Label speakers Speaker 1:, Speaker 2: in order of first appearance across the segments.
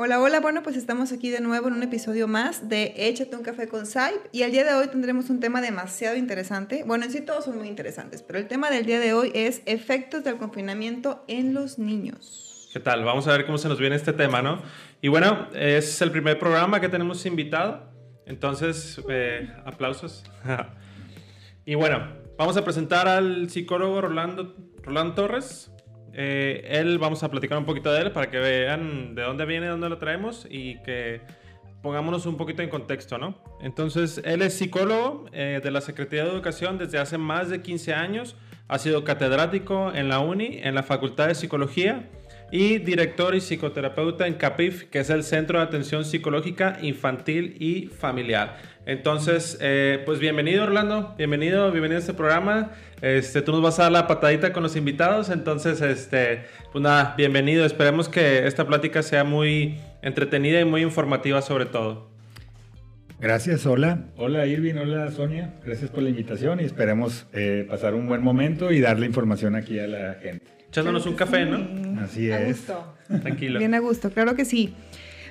Speaker 1: Hola, hola, bueno, pues estamos aquí de nuevo en un episodio más de Échate un café con Saip y el día de hoy tendremos un tema demasiado interesante. Bueno, en sí todos son muy interesantes, pero el tema del día de hoy es efectos del confinamiento en los niños.
Speaker 2: ¿Qué tal? Vamos a ver cómo se nos viene este tema, ¿no? Y bueno, es el primer programa que tenemos invitado, entonces, eh, aplausos. y bueno, vamos a presentar al psicólogo Rolando, Rolando Torres. Eh, él, vamos a platicar un poquito de él para que vean de dónde viene, dónde lo traemos y que pongámonos un poquito en contexto, ¿no? Entonces, él es psicólogo eh, de la Secretaría de Educación desde hace más de 15 años. Ha sido catedrático en la UNI, en la Facultad de Psicología y director y psicoterapeuta en CAPIF, que es el Centro de Atención Psicológica Infantil y Familiar. Entonces, eh, pues bienvenido Orlando, bienvenido, bienvenido a este programa. Este, tú nos vas a dar la patadita con los invitados, entonces, este, pues nada, bienvenido. Esperemos que esta plática sea muy entretenida y muy informativa sobre todo.
Speaker 3: Gracias, hola. Hola Irving, hola Sonia. Gracias por la invitación y esperemos eh, pasar un buen momento y darle información aquí a la gente.
Speaker 2: Echándonos un café, ¿no?
Speaker 3: Así
Speaker 1: a
Speaker 3: es.
Speaker 1: Gusto.
Speaker 2: Tranquilo.
Speaker 1: Bien a gusto, claro que sí.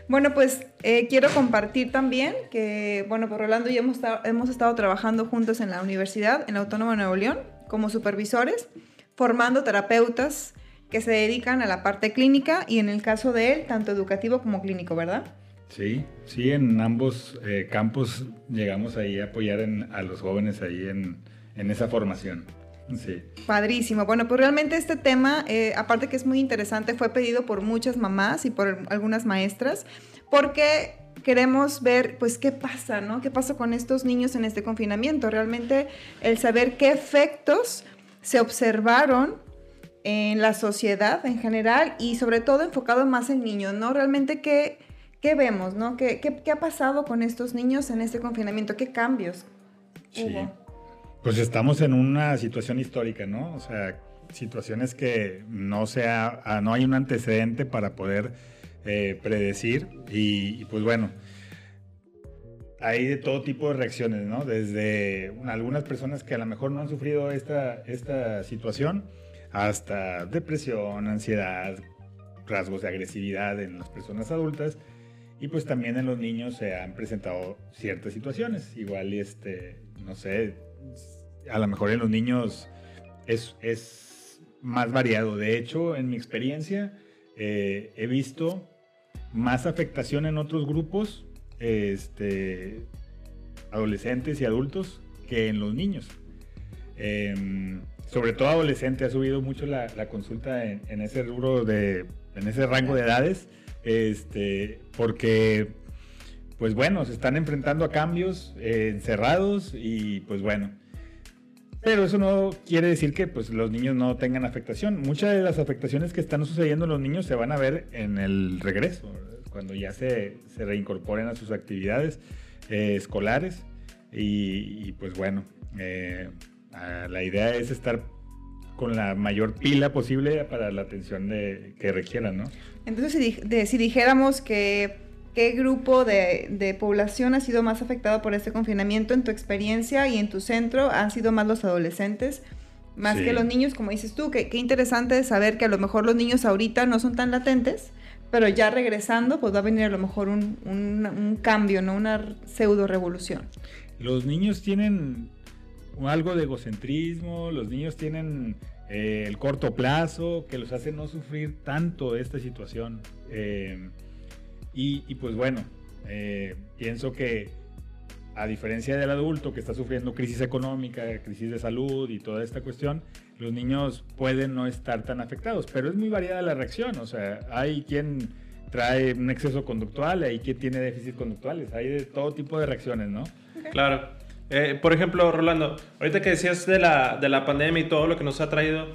Speaker 1: Bueno, pues eh, quiero compartir también que, bueno, por Rolando y yo hemos estado, hemos estado trabajando juntos en la universidad, en la Autónoma de Nuevo León, como supervisores, formando terapeutas que se dedican a la parte clínica y en el caso de él, tanto educativo como clínico, ¿verdad?
Speaker 3: Sí, sí, en ambos eh, campos llegamos ahí a apoyar en- a los jóvenes ahí en, en esa formación. Sí.
Speaker 1: Padrísimo. Bueno, pues realmente este tema, eh, aparte que es muy interesante, fue pedido por muchas mamás y por algunas maestras, porque queremos ver, pues, qué pasa, ¿no? ¿Qué pasa con estos niños en este confinamiento? Realmente el saber qué efectos se observaron en la sociedad en general y sobre todo enfocado más en niños, ¿no? Realmente qué, qué vemos, ¿no? ¿Qué, qué, qué ha pasado con estos niños en este confinamiento? ¿Qué cambios
Speaker 3: Sí.
Speaker 1: hubo?
Speaker 3: Pues estamos en una situación histórica, ¿no? O sea, situaciones que no sea, ah, no hay un antecedente para poder eh, predecir y, y, pues bueno, hay de todo tipo de reacciones, ¿no? Desde algunas personas que a lo mejor no han sufrido esta, esta situación hasta depresión, ansiedad, rasgos de agresividad en las personas adultas y pues también en los niños se han presentado ciertas situaciones, igual este, no sé, a lo mejor en los niños es, es más variado. De hecho, en mi experiencia, eh, he visto más afectación en otros grupos, este, adolescentes y adultos, que en los niños. Em, sobre todo adolescente, ha subido mucho la, consulta en, en ese rubro de, en ese rango de edades, este, porque, pues bueno, se están enfrentando a cambios eh, encerrados y pues bueno. Pero eso no quiere decir que pues, los niños no tengan afectación. Muchas de las afectaciones que están sucediendo en los niños se van a ver en el regreso, cuando ya se, se reincorporen a sus actividades eh, escolares. Y, pues bueno, eh, la idea es estar con la mayor pila posible para la atención de, que requieran, ¿no?
Speaker 1: Entonces, si dijéramos que qué grupo de, de población ha sido más afectado por este confinamiento en tu experiencia y en tu centro, han sido más los adolescentes, más
Speaker 3: Sí.
Speaker 1: que los niños, como dices tú, que qué interesante saber que a lo mejor los niños ahorita no son tan latentes, pero ya regresando, pues va a venir a lo mejor un, un- un cambio, ¿no? Una pseudo revolución.
Speaker 3: Los niños tienen algo de egocentrismo, los niños tienen eh, el corto plazo que los hace no sufrir tanto esta situación. Eh, y, pues bueno, eh, pienso que a diferencia del adulto que está sufriendo crisis económica, crisis de salud y toda esta cuestión, los niños pueden no estar tan afectados, pero es muy variada la reacción. O sea, hay quien trae un exceso conductual, hay quien tiene déficit conductuales, hay de todo tipo de reacciones, ¿no?
Speaker 2: Claro. Eh, por ejemplo, Rolando, ahorita que decías de la, de la pandemia y todo lo que nos ha traído,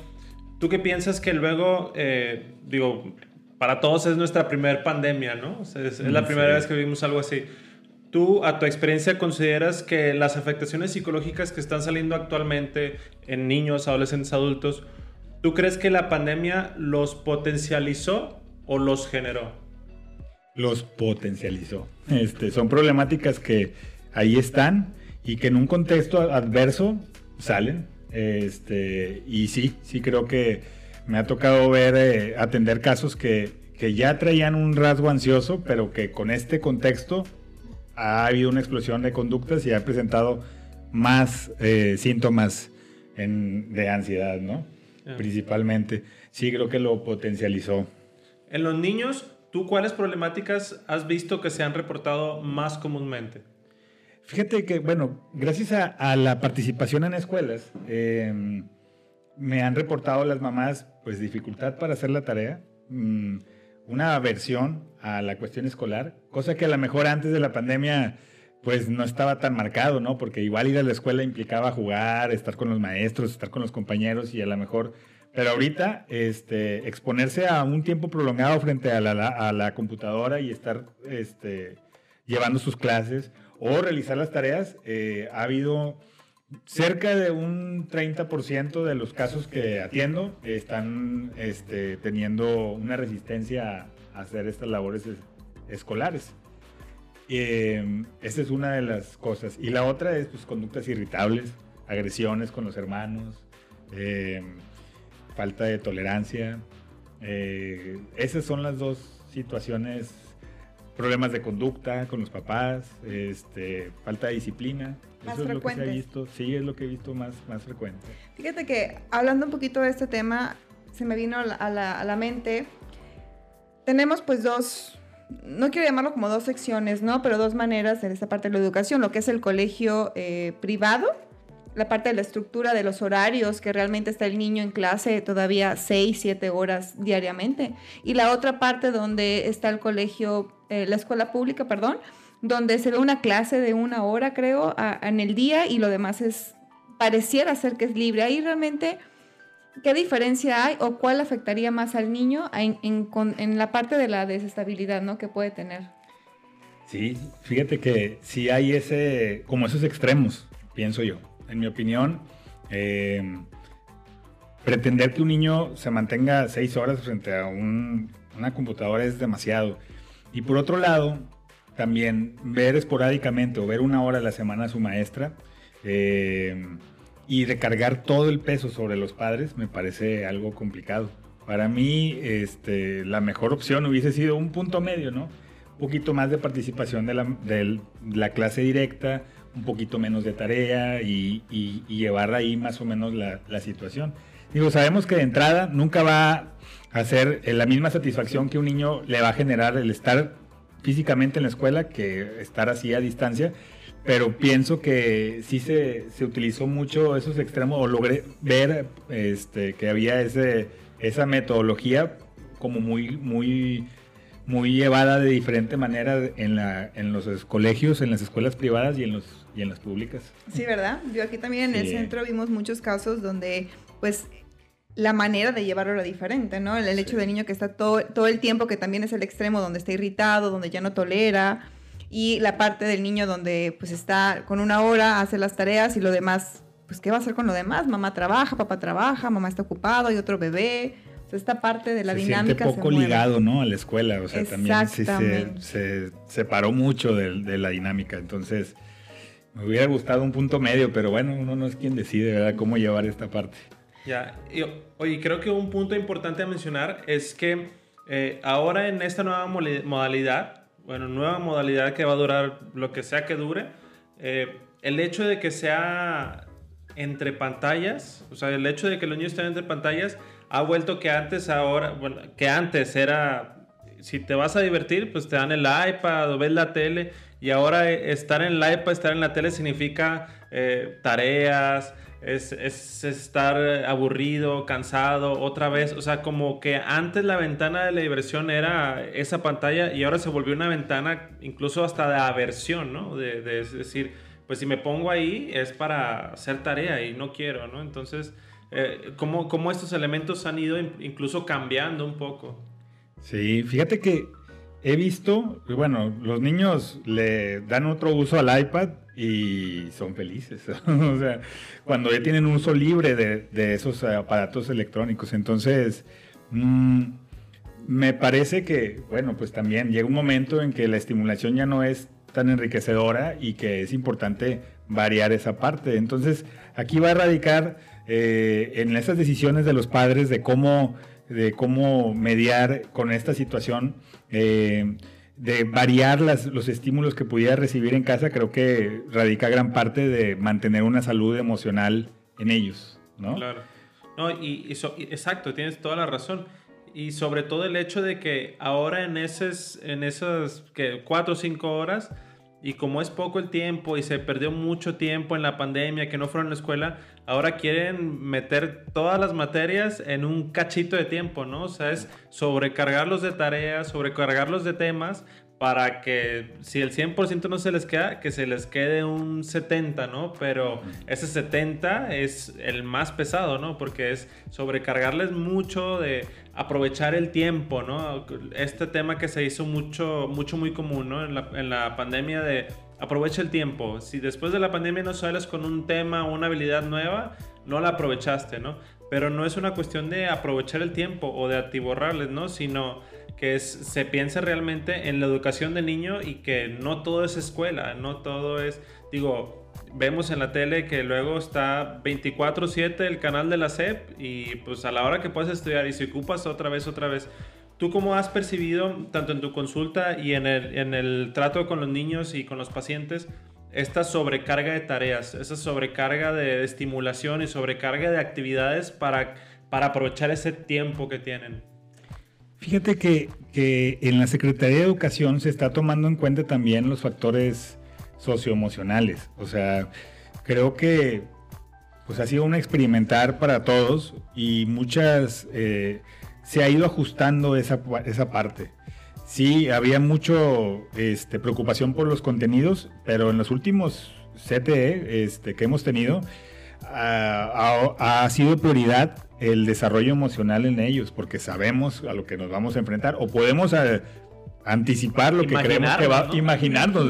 Speaker 2: ¿tú qué piensas que luego, eh, digo, para todos es nuestra primer pandemia, ¿no? O sea, es, es la primera
Speaker 3: sí.
Speaker 2: vez que vivimos algo así. ¿Tú, a tu experiencia, consideras que las afectaciones psicológicas que están saliendo actualmente en niños, adolescentes, adultos, ¿tú crees que la pandemia los potencializó o los generó?
Speaker 3: los potencializó. Este, son problemáticas que ahí están y que en un contexto adverso salen. Este, y sí, sí creo que me ha tocado ver, eh, atender casos que, que ya traían un rasgo ansioso, pero que con este contexto ha habido una explosión de conductas y ha presentado más eh, síntomas de ansiedad, ¿no? Principalmente. Sí, creo que lo potencializó.
Speaker 2: En los niños, ¿tú cuáles problemáticas has visto que se han reportado más comúnmente?
Speaker 3: Fíjate que, bueno, gracias a, la participación en escuelas, em, me han reportado las mamás, pues, dificultad para hacer la tarea, mm, una aversión a la cuestión escolar, cosa que a lo mejor antes de la pandemia pues no estaba tan marcado, ¿no? Porque igual ir a la escuela implicaba jugar, estar con los maestros, estar con los compañeros y a lo mejor... Pero ahorita, este, exponerse a un tiempo prolongado frente a la, computadora y estar este, llevando sus clases o realizar las tareas, eh, ha habido cerca de un 30% de los casos que atiendo están este, teniendo una resistencia a hacer estas labores escolares. Eh, esa es una de las cosas. Y la otra es pues, conductas irritables, agresiones con los hermanos, eh, falta de tolerancia. Eh, esas son las dos situaciones, problemas de conducta con los papás, este, falta de disciplina.
Speaker 1: Más
Speaker 3: Eso es
Speaker 1: lo que se
Speaker 3: ha visto, sí, es lo que he visto más, más frecuente.
Speaker 1: Fíjate que hablando un poquito de este tema, se me vino a la, a la mente, tenemos pues dos no quiero llamarlo como dos secciones, ¿no? Pero dos maneras en esta parte de la educación, lo que es el colegio eh, privado, la parte de la estructura de los horarios, que realmente está el niño en clase todavía 6, 7 horas diariamente, y la otra parte donde está el colegio, eh, la escuela pública, perdón, donde se ve una clase de una hora, creo, en el día y lo demás es, pareciera ser que es libre. Ahí realmente ¿Qué diferencia hay o cuál afectaría más al niño en, la parte de la desestabilidad ¿no? que puede tener?
Speaker 3: Sí, fíjate que sí hay ese, como esos extremos, pienso yo. En mi opinión, em, pretender que un niño se mantenga seis horas frente a una computadora es demasiado. Y por otro lado, también ver esporádicamente o ver una hora a la semana a su maestra, eh, y recargar todo el peso sobre los padres me parece algo complicado. Para mí, este, la mejor opción hubiese sido un punto medio, ¿no? Un poquito más de participación de la, de la clase directa, un poquito menos de tarea y, y, llevar ahí más o menos la, la, situación. Digo, sabemos que de entrada nunca va a ser la misma satisfacción que un niño le va a generar el estar físicamente en la escuela que estar así a distancia pero pienso que sí se, se, utilizó mucho esos extremos, o logré ver este, que había ese, esa metodología como muy, muy, muy llevada de diferente manera en, la, en los colegios, en las escuelas privadas y en, los, y en las públicas.
Speaker 1: Sí, ¿verdad? Yo aquí también en el centro vimos muchos casos donde, pues, la manera de llevarlo era diferente, ¿no? El, hecho del niño que está todo, todo el tiempo, que también es el extremo donde está irritado, donde ya no tolera, y la parte del niño donde pues está con una hora, hace las tareas y lo demás, pues ¿qué va a hacer con lo demás? Mamá trabaja, papá trabaja, mamá está ocupado, hay otro bebé. O sea, esta parte de la dinámica.
Speaker 3: Siente poco ligado, ¿no? A la escuela, o sea, también sí se, se separó mucho de, de, la dinámica. Entonces, me hubiera gustado un punto medio, pero bueno, uno no es quien decide, ¿verdad?, cómo llevar esta parte.
Speaker 2: Ya, y, oye, creo que un punto importante a mencionar es que eh, ahora en esta nueva modalidad, bueno, nueva modalidad que va a durar lo que sea que dure, eh, el hecho de que sea entre pantallas, o sea, el hecho de que los niños estén entre pantallas ha vuelto que antes ahora, bueno, que antes era, si te vas a divertir, pues te dan el iPad o ves la tele y ahora estar en el iPad, estar en la tele significa eh, tareas, es, es, estar aburrido, cansado, otra vez. O sea, como que antes la ventana de la diversión era esa pantalla y ahora se volvió una ventana incluso hasta de aversión, ¿no? De, de decir, pues si me pongo ahí es para hacer tarea y no quiero, ¿no? Entonces, eh, ¿cómo, ¿cómo, estos elementos han ido incluso cambiando un poco?
Speaker 3: Sí, fíjate que he visto, bueno, los niños le dan otro uso al iPad y son felices. o sea, cuando ya tienen uso libre de, esos aparatos electrónicos. Entonces, mm, me parece que, bueno, pues también llega un momento en que la estimulación ya no es tan enriquecedora y que es importante variar esa parte. Entonces, aquí va a radicar eh, en esas decisiones de los padres de cómo de cómo mediar con esta situación. Eh, de variar las, los estímulos que pudiera recibir en casa, creo que radica gran parte de mantener una salud emocional en ellos, ¿no?
Speaker 2: Claro. No, y, exacto, tienes toda la razón. Y sobre todo el hecho de que ahora en esas, en esas que cuatro o cinco horas, y como es poco el tiempo y se perdió mucho tiempo en la pandemia, que no fueron a la escuela, ahora quieren meter todas las materias en un cachito de tiempo, ¿no? O sea, es sobrecargarlos de tareas, sobrecargarlos de temas para que si el 100% no se les queda, que se les quede un 70, ¿no? Pero ese 70 es el más pesado, ¿no? Porque es sobrecargarles mucho de aprovechar el tiempo, ¿no? Este tema que se hizo mucho, mucho muy común, ¿no? En la, en la pandemia de aprovecha el tiempo. Si después de la pandemia no sales con un tema o una habilidad nueva, no la aprovechaste, ¿no? Pero no es una cuestión de aprovechar el tiempo o de atiborrarles, ¿no? Sino que se piense realmente en la educación del niño y que no todo es escuela, no todo es, digo, vemos en la tele que luego está 24/7 el canal de la SEP y pues a la hora que puedes estudiar y si ocupas otra vez, otra vez. ¿Tú cómo has percibido, tanto en tu consulta y en el, en el trato con los niños y con los pacientes, esta sobrecarga de tareas, esa sobrecarga de estimulación y sobrecarga de actividades para, para aprovechar ese tiempo que tienen?
Speaker 3: Fíjate que, en la Secretaría de Educación se está tomando en cuenta también los factores socioemocionales. O sea, creo que pues ha sido un experimentar para todos y muchas eh, se ha ido ajustando esa, esa parte. Sí, había mucho este, preocupación por los contenidos, pero en los últimos CTE este, que hemos tenido ha sido prioridad el desarrollo emocional en ellos, porque sabemos a lo que nos vamos a enfrentar o podemos eh, anticipar lo que creemos que va, imaginarnos.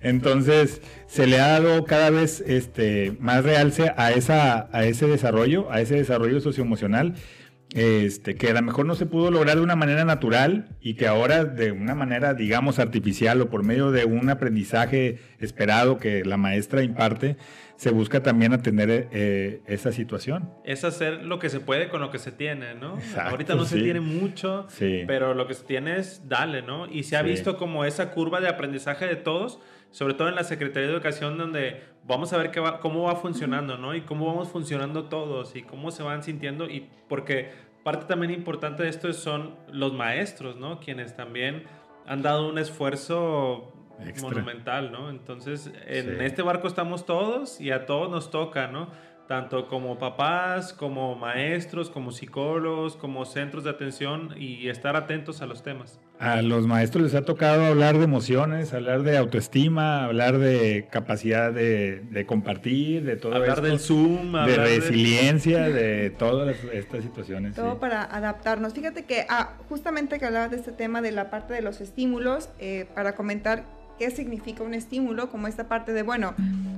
Speaker 3: Entonces, se le ha dado cada vez este, más realce a, esa, a ese desarrollo, a ese desarrollo socioemocional. Este, que a lo mejor no se pudo lograr de una manera natural y que ahora de una manera, digamos, artificial o por medio de un aprendizaje esperado que la maestra imparte, se busca también atender eh, esa situación.
Speaker 2: Es hacer lo que se puede con lo que se tiene, ¿no? Ahorita no se tiene mucho, pero lo que se tiene es dale, ¿no? Y se ha visto como esa curva de aprendizaje de todos, sobre todo en la Secretaría de Educación, donde vamos a ver qué va, cómo va funcionando, ¿no? Y cómo vamos funcionando todos y cómo se van sintiendo y porque parte también importante de esto son los maestros, ¿no? Quienes también han dado un esfuerzo monumental, ¿no? Entonces, en este barco estamos todos y a todos nos toca, ¿no? Tanto como papás, como maestros, como psicólogos, como centros de atención y estar atentos a los temas.
Speaker 3: A los maestros les ha tocado hablar de emociones, hablar de autoestima, hablar de capacidad de, compartir, de todo
Speaker 2: Hablar del Zoom,
Speaker 3: de resiliencia, de... todas estas situaciones.
Speaker 1: Todo para adaptarnos. Fíjate que ah, justamente que hablabas de este tema de la parte de los estímulos, eh, para comentar qué significa un estímulo, como esta parte de, bueno,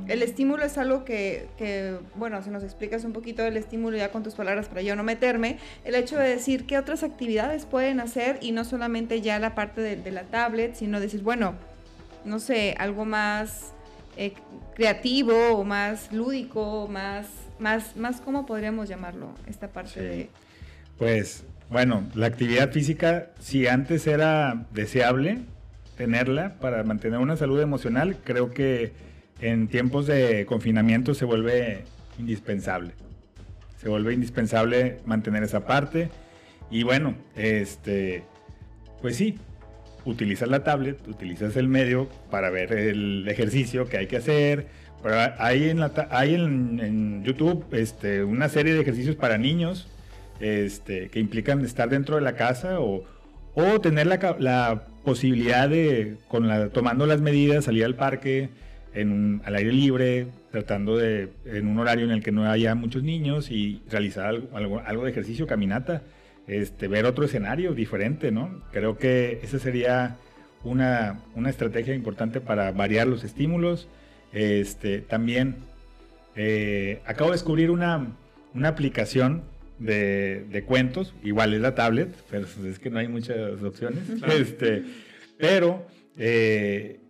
Speaker 1: el estímulo es algo que, que, bueno, si nos explicas un poquito del estímulo ya con tus palabras para yo no meterme, el hecho de decir qué otras actividades pueden hacer y no solamente ya la parte de, la tablet, sino decir, bueno, no sé, algo más eh, creativo o más lúdico, más, más, más, ¿cómo podríamos llamarlo? Esta parte de...
Speaker 3: Pues, bueno, la actividad física, si antes era deseable, tenerla para mantener una salud emocional, creo que en tiempos de confinamiento se vuelve indispensable. Se vuelve indispensable mantener esa parte. Y bueno, este, pues sí, utilizas la tablet, utilizas el medio para ver el ejercicio que hay que hacer. Pero hay en, la, hay en, YouTube este, una serie de ejercicios para niños este, que implican estar dentro de la casa o, o tener la, posibilidad de, con la, tomando las medidas, salir al parque en, al aire libre, tratando de, en un horario en el que no haya muchos niños y realizar algo, algo, de ejercicio, caminata, este, ver otro escenario diferente, ¿no? Creo que esa sería una, una estrategia importante para variar los estímulos. Este, también eh, acabo de descubrir una, una aplicación de, cuentos, igual es la tablet, pero es que no hay muchas opciones. Este, pero eh,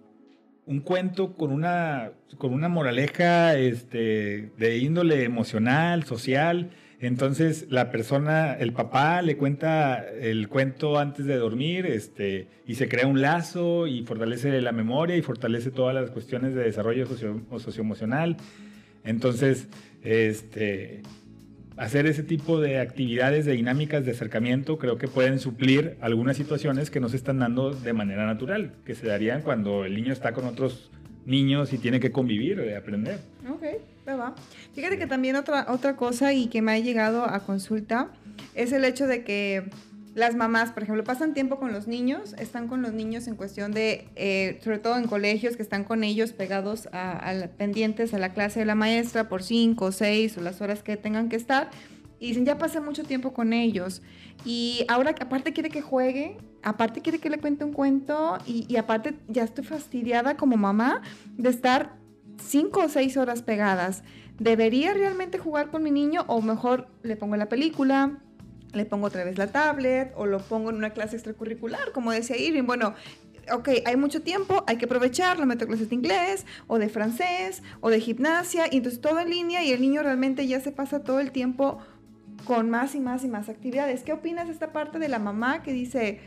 Speaker 3: un cuento con una, con una moraleja este, de índole emocional, social, Entonces la persona, el papá le cuenta el cuento antes de dormir este, y se crea un lazo y fortalece la memoria y fortalece todas las cuestiones de desarrollo socio, socioemocional. Entonces, este, hacer ese tipo de actividades, de dinámicas de acercamiento, creo que pueden suplir algunas situaciones que no se están dando de manera natural, que se darían cuando el niño está con otros niños y tiene que convivir y aprender.
Speaker 1: Ok, va. Fíjate que también otra, otra cosa y que me ha llegado a consulta es el hecho de que las mamás, por ejemplo, pasan tiempo con los niños, están con los niños en cuestión de, eh, sobre todo en colegios, que están con ellos pegados a, pendientes a la clase de la maestra por cinco, seis o las horas que tengan que estar. Y dicen, ya pasé mucho tiempo con ellos. Y ahora, aparte quiere que juegue, aparte quiere que le cuente un cuento y aparte ya estoy fastidiada como mamá de estar cinco o seis horas pegadas. ¿Debería realmente jugar con mi niño o mejor le pongo la película, le pongo otra vez la tablet o lo pongo en una clase extracurricular, como decía Irving? Bueno, ok, hay mucho tiempo, hay que aprovecharlo, meto clases de inglés o de francés o de gimnasia y entonces todo en línea y el niño realmente ya se pasa todo el tiempo con más y más y más actividades. ¿Qué opinas de esta parte de la mamá que dice,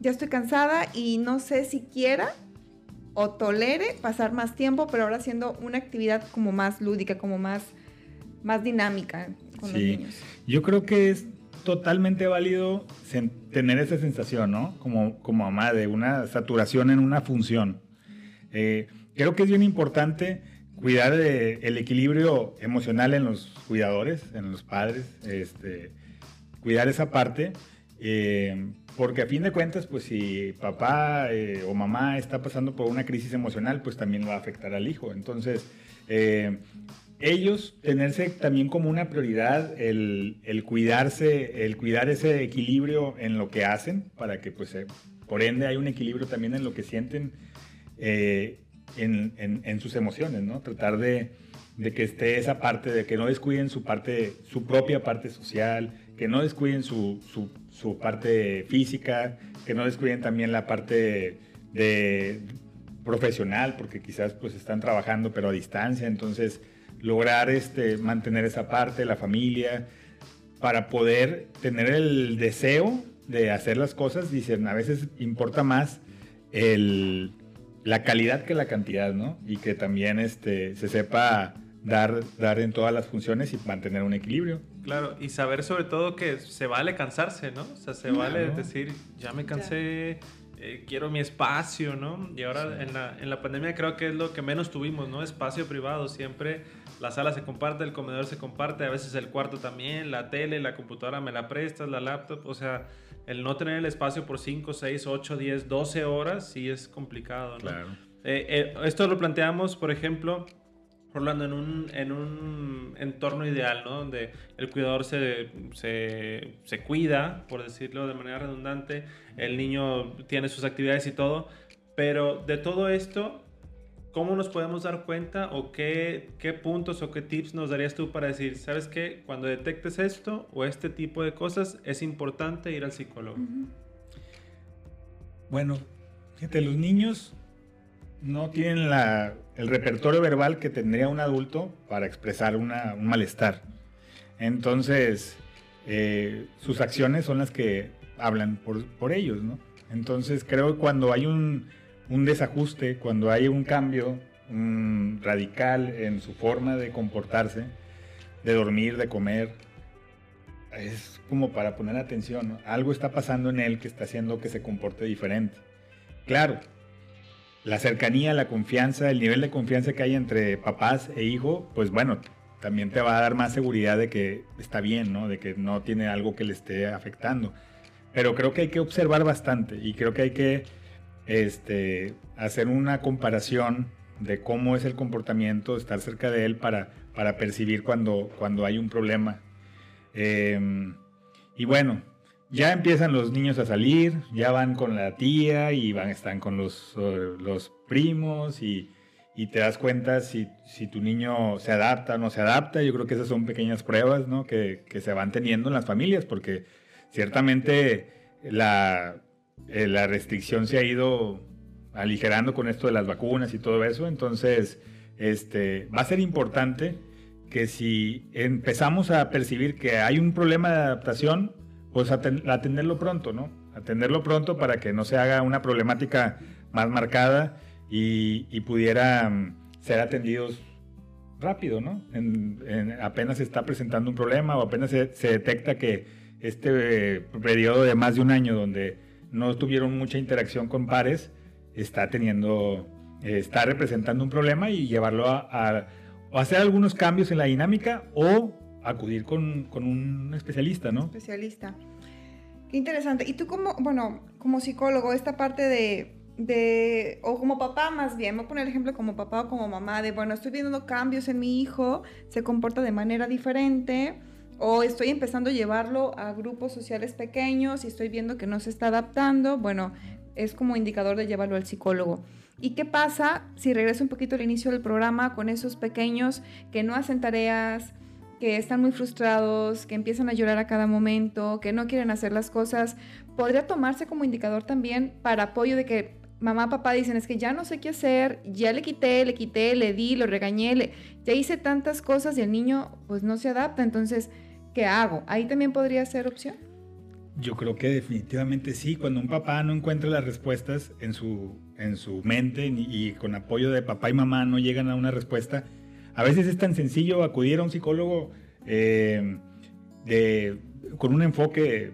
Speaker 1: ya estoy cansada y no sé si quiera o tolere pasar más tiempo, pero ahora haciendo una actividad como más lúdica, como más, más dinámica con los niños.
Speaker 3: Yo creo que es totalmente válido tener esa sensación, ¿no? Como, como mamá, de una saturación en una función. Eh, creo que es bien importante cuidar el equilibrio emocional en los cuidadores, en los padres, este, cuidar esa parte. Eh, porque a fin de cuentas, pues si papá eh, o mamá está pasando por una crisis emocional, pues también va a afectar al hijo. Entonces, eh, ellos tenerse también como una prioridad el, cuidarse, el cuidar ese equilibrio en lo que hacen, para que pues eh, por ende hay un equilibrio también en lo que sienten en, sus emociones, ¿no? Tratar de, de que esté esa parte, de que no descuiden su parte, su propia parte social, que no descuiden su, su, parte física, que no descuiden también la parte de, profesional, porque quizás pues están trabajando pero a distancia, entonces lograr este, mantener esa parte, la familia, para poder tener el deseo de hacer las cosas, dicen, a veces importa más el, la calidad que la cantidad, ¿no? Y que también este, se sepa dar, dar en todas las funciones y mantener un equilibrio.
Speaker 2: Claro, y saber sobre todo que se vale cansarse, ¿no? O sea, se vale decir, ya me cansé, eh, quiero mi espacio, ¿no? Y ahora en, la, en la pandemia creo que es lo que menos tuvimos, ¿no? Espacio privado, siempre la sala se comparte, el comedor se comparte, a veces el cuarto también, la tele, la computadora me la prestas, la laptop, o sea, el no tener el espacio por 5, 6, 8, 10, 12 horas sí es complicado, ¿no? Claro. Eh, eh, esto lo planteamos, por ejemplo, Orlando, en un, en un entorno ideal, ¿no? Donde el cuidador se, se, se, cuida, por decirlo de manera redundante, el niño tiene sus actividades y todo, pero de todo esto, ¿cómo nos podemos dar cuenta o qué, qué puntos o qué tips nos darías tú para decir, sabes qué, cuando detectes esto o este tipo de cosas, es importante ir al psicólogo?
Speaker 3: Bueno, fíjate, los niños no tienen la, el repertorio verbal que tendría un adulto para expresar un malestar. Entonces, eh, sus acciones son las que hablan por, ellos, ¿no? Entonces, creo que cuando hay un, desajuste, cuando hay un cambio radical en su forma de comportarse, de dormir, de comer, es como para poner atención, Algo está pasando en él que está haciendo que se comporte diferente. Claro, la cercanía, la confianza, el nivel de confianza que hay entre papás e hijo, pues bueno, también te va a dar más seguridad de que está bien, ¿no? De que no tiene algo que le esté afectando. Pero creo que hay que observar bastante y creo que hay que este, hacer una comparación de cómo es el comportamiento, estar cerca de él para, para percibir cuando, cuando hay un problema. Em, y bueno, ya empiezan los niños a salir, ya van con la tía y van, están con los, los primos y, y, te das cuenta si, si, tu niño se adapta o no se adapta. Yo creo que esas son pequeñas pruebas ¿no? que, que, se van teniendo en las familias porque ciertamente la, eh, la restricción se ha ido aligerando con esto de las vacunas y todo eso. Entonces, este, va a ser importante que si empezamos a percibir que hay un problema de adaptación, pues atenderlo pronto, ¿no? Atenderlo pronto para que no se haga una problemática más marcada y, pudiera mm, ser atendidos rápido, ¿no? apenas se está presentando un problema o apenas se, detecta que este periodo de más de un año donde no tuvieron mucha interacción con pares está teniendo, está representando un problema y llevarlo a, hacer algunos cambios en la dinámica o acudir con, con un especialista, ¿no?
Speaker 1: Especialista. Qué interesante. Y tú como, bueno, como psicólogo, esta parte de de, o como papá más bien, voy a poner el ejemplo como papá o como mamá, de, bueno, estoy viendo cambios en mi hijo, se comporta de manera diferente, o estoy empezando a llevarlo a grupos sociales pequeños y estoy viendo que no se está adaptando, bueno, es como indicador de llevarlo al psicólogo. ¿Y qué pasa si regreso un poquito al inicio del programa con esos pequeños que no hacen tareas, que están muy frustrados, que empiezan a llorar a cada momento, que no quieren hacer las cosas? Podría tomarse como indicador también para apoyo de que mamá, papá dicen, es que ya no sé qué hacer, ya le quité, le quité, le di, lo regañé, ya hice tantas cosas y el niño pues no se adapta, entonces, ¿qué hago? ¿Ahí también podría ser opción?
Speaker 3: Yo creo que definitivamente sí, cuando un papá no encuentra las respuestas en su, en su mente y, con apoyo de papá y mamá no llegan a una respuesta, a veces es tan sencillo acudir a un psicólogo eh, con un enfoque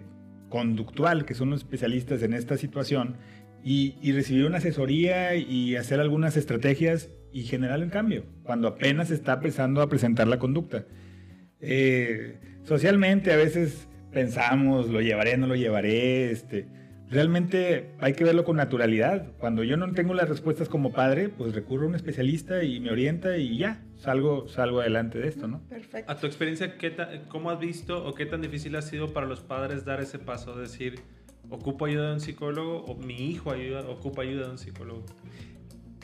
Speaker 3: conductual, que son los especialistas en esta situación, y, recibir una asesoría y hacer algunas estrategias y generar el cambio, cuando apenas está empezando a presentar la conducta. Eh, socialmente a veces pensamos, lo llevaré, no lo llevaré, este, realmente hay que verlo con naturalidad. Cuando yo no tengo las respuestas como padre, pues recurro a un especialista y me orienta y ya, salgo, salgo adelante de esto, ¿no?
Speaker 2: Perfecto. A tu experiencia, ¿qué ¿cómo has visto o qué tan difícil ha sido para los padres dar ese paso? decir, ¿Ocupo ayuda de un psicólogo o mi hijo ayuda, ocupa ayuda de un psicólogo?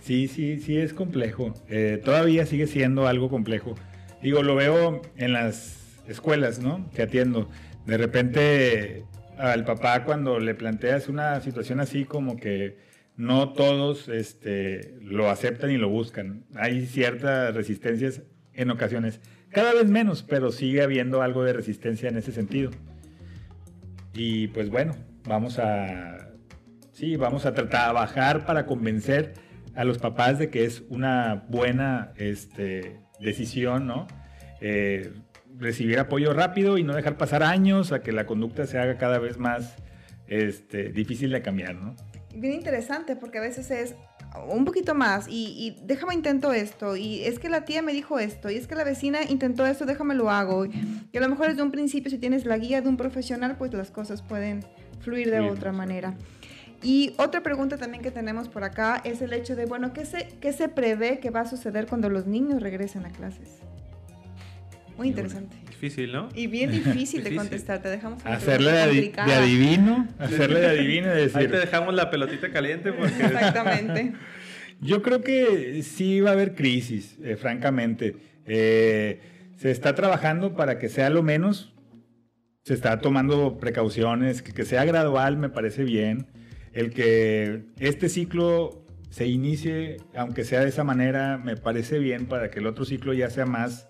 Speaker 3: Sí, sí, sí es complejo. Eh, todavía sigue siendo algo complejo. Digo, lo veo en las escuelas, ¿no? Que atiendo. De repente al papá cuando le planteas una situación así como que no todos este, lo aceptan y lo buscan. Hay ciertas resistencias en ocasiones. Cada vez menos, pero sigue habiendo algo de resistencia en ese sentido. Y pues bueno, vamos a, sí, vamos a trabajar para convencer a los papás de que es una buena este, decisión, ¿no? Eh, recibir apoyo rápido y no dejar pasar años a que la conducta se haga cada vez más este, difícil de cambiar, ¿no?
Speaker 1: Bien interesante porque a veces es un poquito más y, y, déjame intento esto y es que la tía me dijo esto y es que la vecina intentó esto, déjame lo hago. Y a lo mejor desde un principio si tienes la guía de un profesional pues las cosas pueden fluir de otra manera. Y otra pregunta también que tenemos por acá es el hecho de, bueno, ¿qué se, qué se prevé que va a suceder cuando los niños regresen a clases? Muy interesante.
Speaker 2: Difícil, ¿no?
Speaker 1: Y bien difícil de contestar. Te dejamos
Speaker 3: hacerle de, adivino, hacerle de adivino y decir.
Speaker 2: Ahí te dejamos la pelotita caliente porque.
Speaker 1: Exactamente.
Speaker 3: Yo creo que sí va a haber crisis, eh, francamente. Eh, se está trabajando para que sea lo menos se está tomando precauciones, que, sea gradual me parece bien. El que este ciclo se inicie, aunque sea de esa manera, me parece bien para que el otro ciclo ya sea más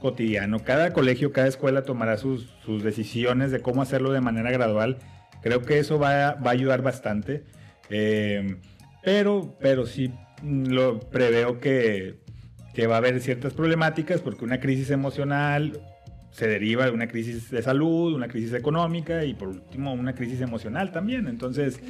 Speaker 3: cotidiano. Cada colegio, cada escuela tomará sus, decisiones de cómo hacerlo de manera gradual. Creo que eso va, a, ayudar bastante. Eh, pero, pero sí lo preveo que, que va a haber ciertas problemáticas porque una crisis emocional se deriva de una crisis de salud, una crisis económica y por último una crisis emocional también. Entonces,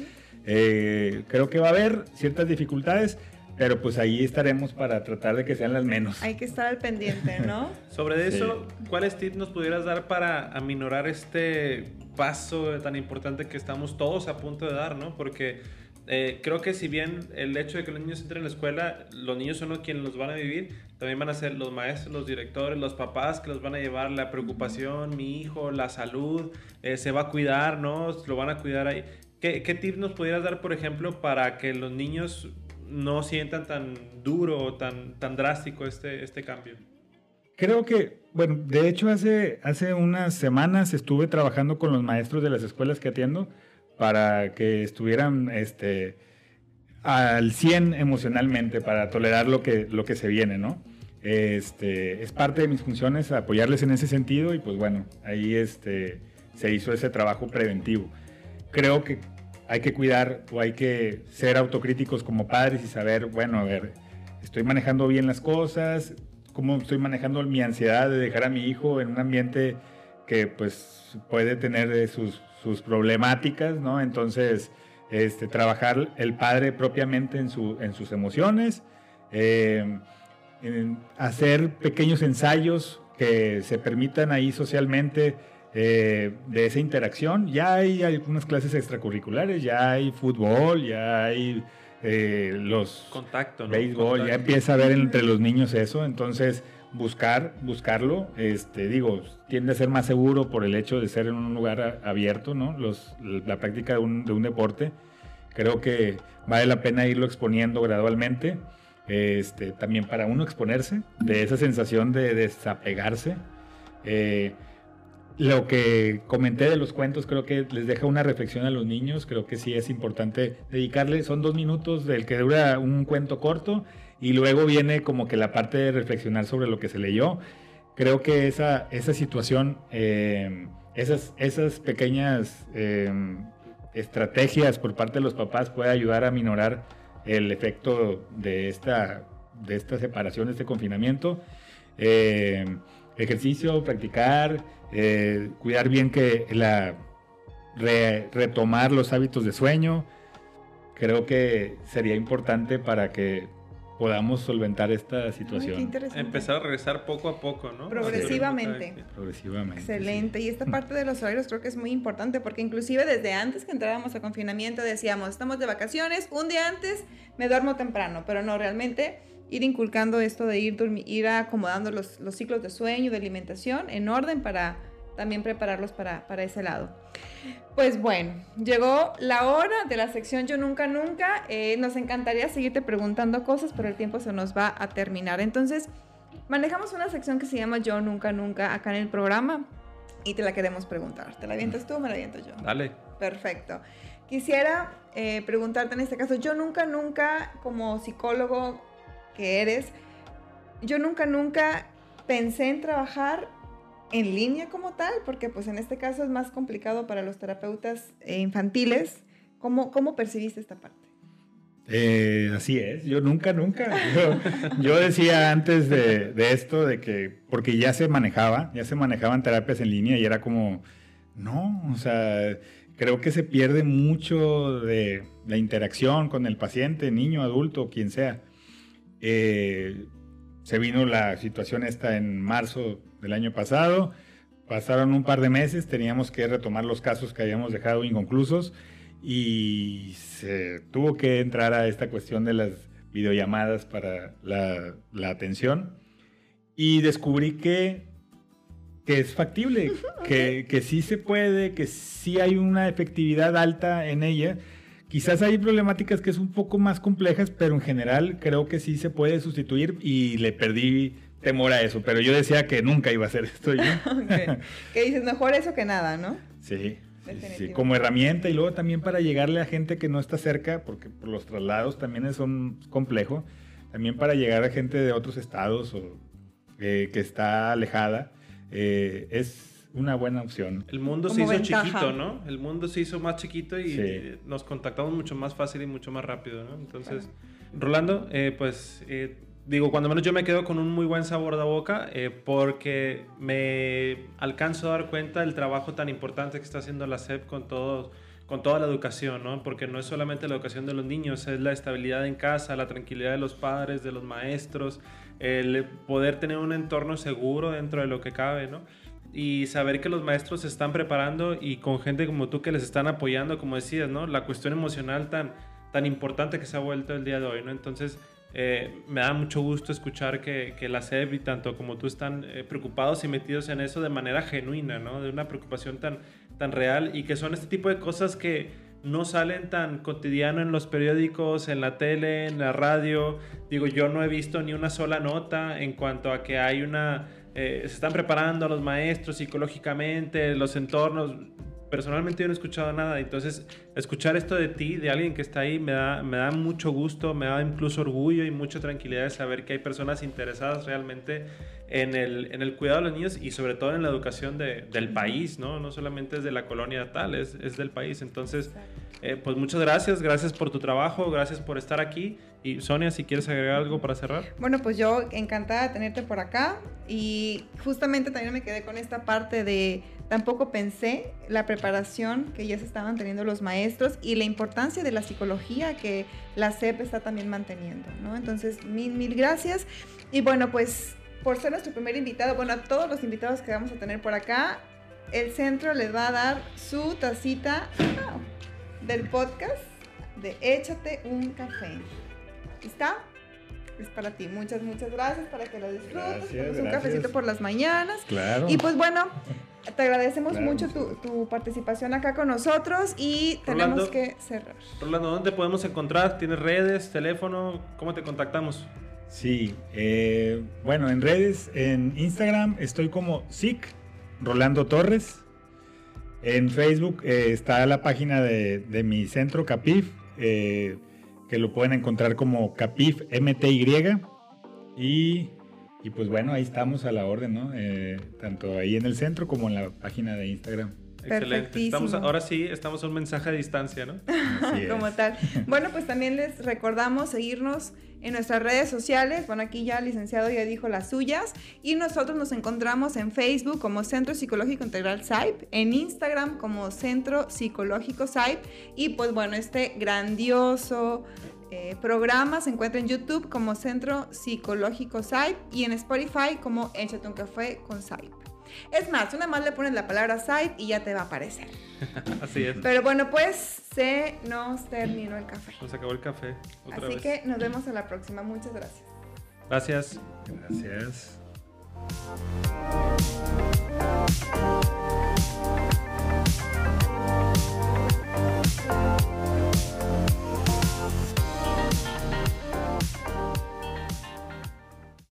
Speaker 3: eh, creo que va a haber ciertas dificultades, pero pues ahí estaremos para tratar de que sean las menos.
Speaker 1: Hay que estar al pendiente, ¿no?
Speaker 2: Sobre eso, ¿cuáles tips nos pudieras dar para aminorar este paso tan importante que estamos todos a punto de dar, ¿no? Porque eh, creo que si bien el hecho de que los niños entren en la escuela, los niños son los quienes los van a vivir, también van a ser los maestros, los directores, los papás que los van a llevar la preocupación, mi hijo, la salud, eh, se va a cuidar, ¿no? Lo van a cuidar ahí. ¿Qué, ¿Qué tips nos pudieras dar, por ejemplo, para que los niños no sientan tan duro o tan, tan drástico este, este cambio?
Speaker 3: Creo que, bueno, de hecho hace, hace unas semanas estuve trabajando con los maestros de las escuelas que atiendo para que estuvieran este, al 100 emocionalmente, para tolerar lo que, lo que se viene, ¿no? Este, es parte de mis funciones apoyarles en ese sentido y pues bueno, ahí este, se hizo ese trabajo preventivo. Creo que hay que cuidar o hay que ser autocríticos como padres y saber, bueno, a ver, estoy manejando bien las cosas, cómo estoy manejando mi ansiedad de dejar a mi hijo en un ambiente que pues puede tener sus, sus problemáticas, ¿no? Entonces, este, trabajar el padre propiamente en, su, en sus emociones, eh, hacer pequeños ensayos que se permitan ahí socialmente eh, de esa interacción. Ya hay algunas clases extracurriculares, ya hay fútbol, ya hay eh, los
Speaker 2: contacto,
Speaker 3: béisbol, ya empieza a ver entre los niños eso, entonces buscar, buscarlo, este, digo, tiende a ser más seguro por el hecho de ser en un lugar abierto, ¿no? Los, la práctica de un, de un deporte, creo que vale la pena irlo exponiendo gradualmente, este, también para uno exponerse de esa sensación de desapegarse. Eh, lo que comenté de los cuentos creo que les deja una reflexión a los niños, creo que sí es importante dedicarle, son dos minutos del que dura un cuento corto y luego viene como que la parte de reflexionar sobre lo que se leyó. Creo que esa, esa situación, eh, esas, esas pequeñas eh, estrategias por parte de los papás puede ayudar a minorar el efecto de esta, de esta separación, de este confinamiento. Eh, ejercicio, practicar, cuidar bien que la retomar los hábitos de sueño. Creo que sería importante para que podamos solventar esta situación.
Speaker 2: Empezar a regresar poco a poco, ¿no?
Speaker 1: Progresivamente.
Speaker 3: Progresivamente.
Speaker 1: Excelente. Y esta parte de los horarios creo que es muy importante porque inclusive desde antes que entrábamos a confinamiento decíamos, estamos de vacaciones, un día antes me duermo temprano, pero no, realmente ir inculcando esto de ir, ir acomodando los, los ciclos de sueño, de alimentación en orden para también prepararlos para, para ese lado. Pues bueno, llegó la hora de la sección Yo Nunca Nunca. Eh, nos encantaría seguirte preguntando cosas, pero el tiempo se nos va a terminar. Entonces, manejamos una sección que se llama Yo Nunca Nunca acá en el programa y te la queremos preguntar. ¿Te la avientas tú o me la aviento yo?
Speaker 2: Dale.
Speaker 1: Perfecto. Quisiera eh, preguntarte en este caso, yo nunca, nunca, como psicólogo que eres, yo nunca, nunca pensé en trabajar en línea como tal, porque pues en este caso es más complicado para los terapeutas infantiles. ¿Cómo, cómo percibiste esta parte?
Speaker 3: Eh, así es, yo nunca, nunca. Yo, decía antes de, de, esto, de que, porque ya se manejaba, ya se manejaban terapias en línea y era como, no, o sea, creo que se pierde mucho de la interacción con el paciente, niño, adulto, quien sea. Eh, se vino la situación esta en marzo del año pasado. Pasaron un par de meses, teníamos que retomar los casos que habíamos dejado inconclusos y se tuvo que entrar a esta cuestión de las videollamadas para la, atención y descubrí que, que es factible, que, que sí se puede, que sí hay una efectividad alta en ella. Quizás hay problemáticas que es un poco más complejas, pero en general creo que sí se puede sustituir y le perdí temor a eso, pero yo decía que nunca iba a hacer esto yo.
Speaker 1: Que dices, mejor eso que nada, ¿no?
Speaker 3: Sí, sí, como herramienta y luego también para llegarle a gente que no está cerca, porque por los traslados también son complejo, también para llegar a gente de otros estados o eh, que está alejada, eh, es una buena opción.
Speaker 2: El mundo se hizo chiquito, ¿no? El mundo se hizo más chiquito y nos contactamos mucho más fácil y mucho más rápido, ¿no? Entonces, Rolando, eh, pues digo, cuando menos yo me quedo con un muy buen sabor de boca eh, porque me alcanzo a dar cuenta del trabajo tan importante que está haciendo la SEP con todo con toda la educación, ¿no? Porque no es solamente la educación de los niños, es la estabilidad en casa, la tranquilidad de los padres, de los maestros, el poder tener un entorno seguro dentro de lo que cabe, ¿no? Y saber que los maestros se están preparando y con gente como tú que les están apoyando, como decías, ¿no? La cuestión emocional tan, tan importante que se ha vuelto el día de hoy, ¿no? Entonces, eh, me da mucho gusto escuchar que, que la SEB y tanto como tú están eh, preocupados y metidos en eso de manera genuina, ¿no? De una preocupación tan, tan real y que son este tipo de cosas que no salen tan cotidiano en los periódicos, en la tele, en la radio. Digo, yo no he visto ni una sola nota en cuanto a que hay una... Eh, se están preparando los maestros psicológicamente, los entornos. Personalmente yo no he escuchado nada. Entonces, escuchar esto de ti, de alguien que está ahí, me da, me da mucho gusto, me da incluso orgullo y mucha tranquilidad de saber que hay personas interesadas realmente en el, en el cuidado de los niños y sobre todo en la educación de, del país, ¿no? No solamente es de la colonia tal, es, es del país. Entonces, eh, pues muchas gracias, gracias por tu trabajo, gracias por estar aquí. Y Sonia, si quieres agregar algo para cerrar.
Speaker 1: Bueno, pues yo encantada de tenerte por acá y justamente también me quedé con esta parte de tampoco pensé la preparación que ya se estaban teniendo los maestros y la importancia de la psicología que la CEP está también manteniendo, ¿no? Entonces, mil, mil gracias. Y bueno, pues por ser nuestro primer invitado, bueno, a todos los invitados que vamos a tener por acá, el centro les va a dar su tacita del podcast de Échate un café. ¿Está? Es para ti. Muchas, muchas gracias para que lo disfrutes.
Speaker 3: Gracias,
Speaker 1: un
Speaker 3: gracias.
Speaker 1: cafecito por las mañanas.
Speaker 3: Claro.
Speaker 1: Y pues bueno, te agradecemos
Speaker 3: Claro,
Speaker 1: mucho tu, tu participación acá con nosotros y tenemos
Speaker 2: Rolando.
Speaker 1: que cerrar.
Speaker 2: Rolando, ¿dónde podemos encontrar? ¿Tienes redes, teléfono? ¿Cómo te contactamos?
Speaker 3: Sí, eh, bueno, en redes, en Instagram estoy como SIC Rolando Torres. En Facebook eh, está la página de, de mi centro Capif, eh, que lo pueden encontrar como Capif MTY. Y, y pues bueno, ahí estamos a la orden, ¿no? Eh, tanto ahí en el centro como en la página de Instagram.
Speaker 2: Excelente. Estamos, ahora sí, estamos a un mensaje a distancia, ¿no?
Speaker 3: Así es.
Speaker 1: como tal. Bueno, pues también les recordamos seguirnos en nuestras redes sociales. Bueno, aquí ya el licenciado ya dijo las suyas. Y nosotros nos encontramos en Facebook como Centro Psicológico Integral SAIP, en Instagram como Centro Psicológico SAIP. Y pues bueno, este grandioso eh, programa se encuentra en YouTube como Centro Psicológico SAIP y en Spotify como Échate un café con SAIP. Es más, una más le pones la palabra SAIP y ya te va a aparecer.
Speaker 2: Así es.
Speaker 1: Pero bueno, pues se nos terminó el café.
Speaker 2: Nos acabó el café. Otra
Speaker 1: Así
Speaker 2: vez.
Speaker 1: que nos vemos a la próxima. Muchas gracias.
Speaker 2: Gracias.
Speaker 3: Gracias.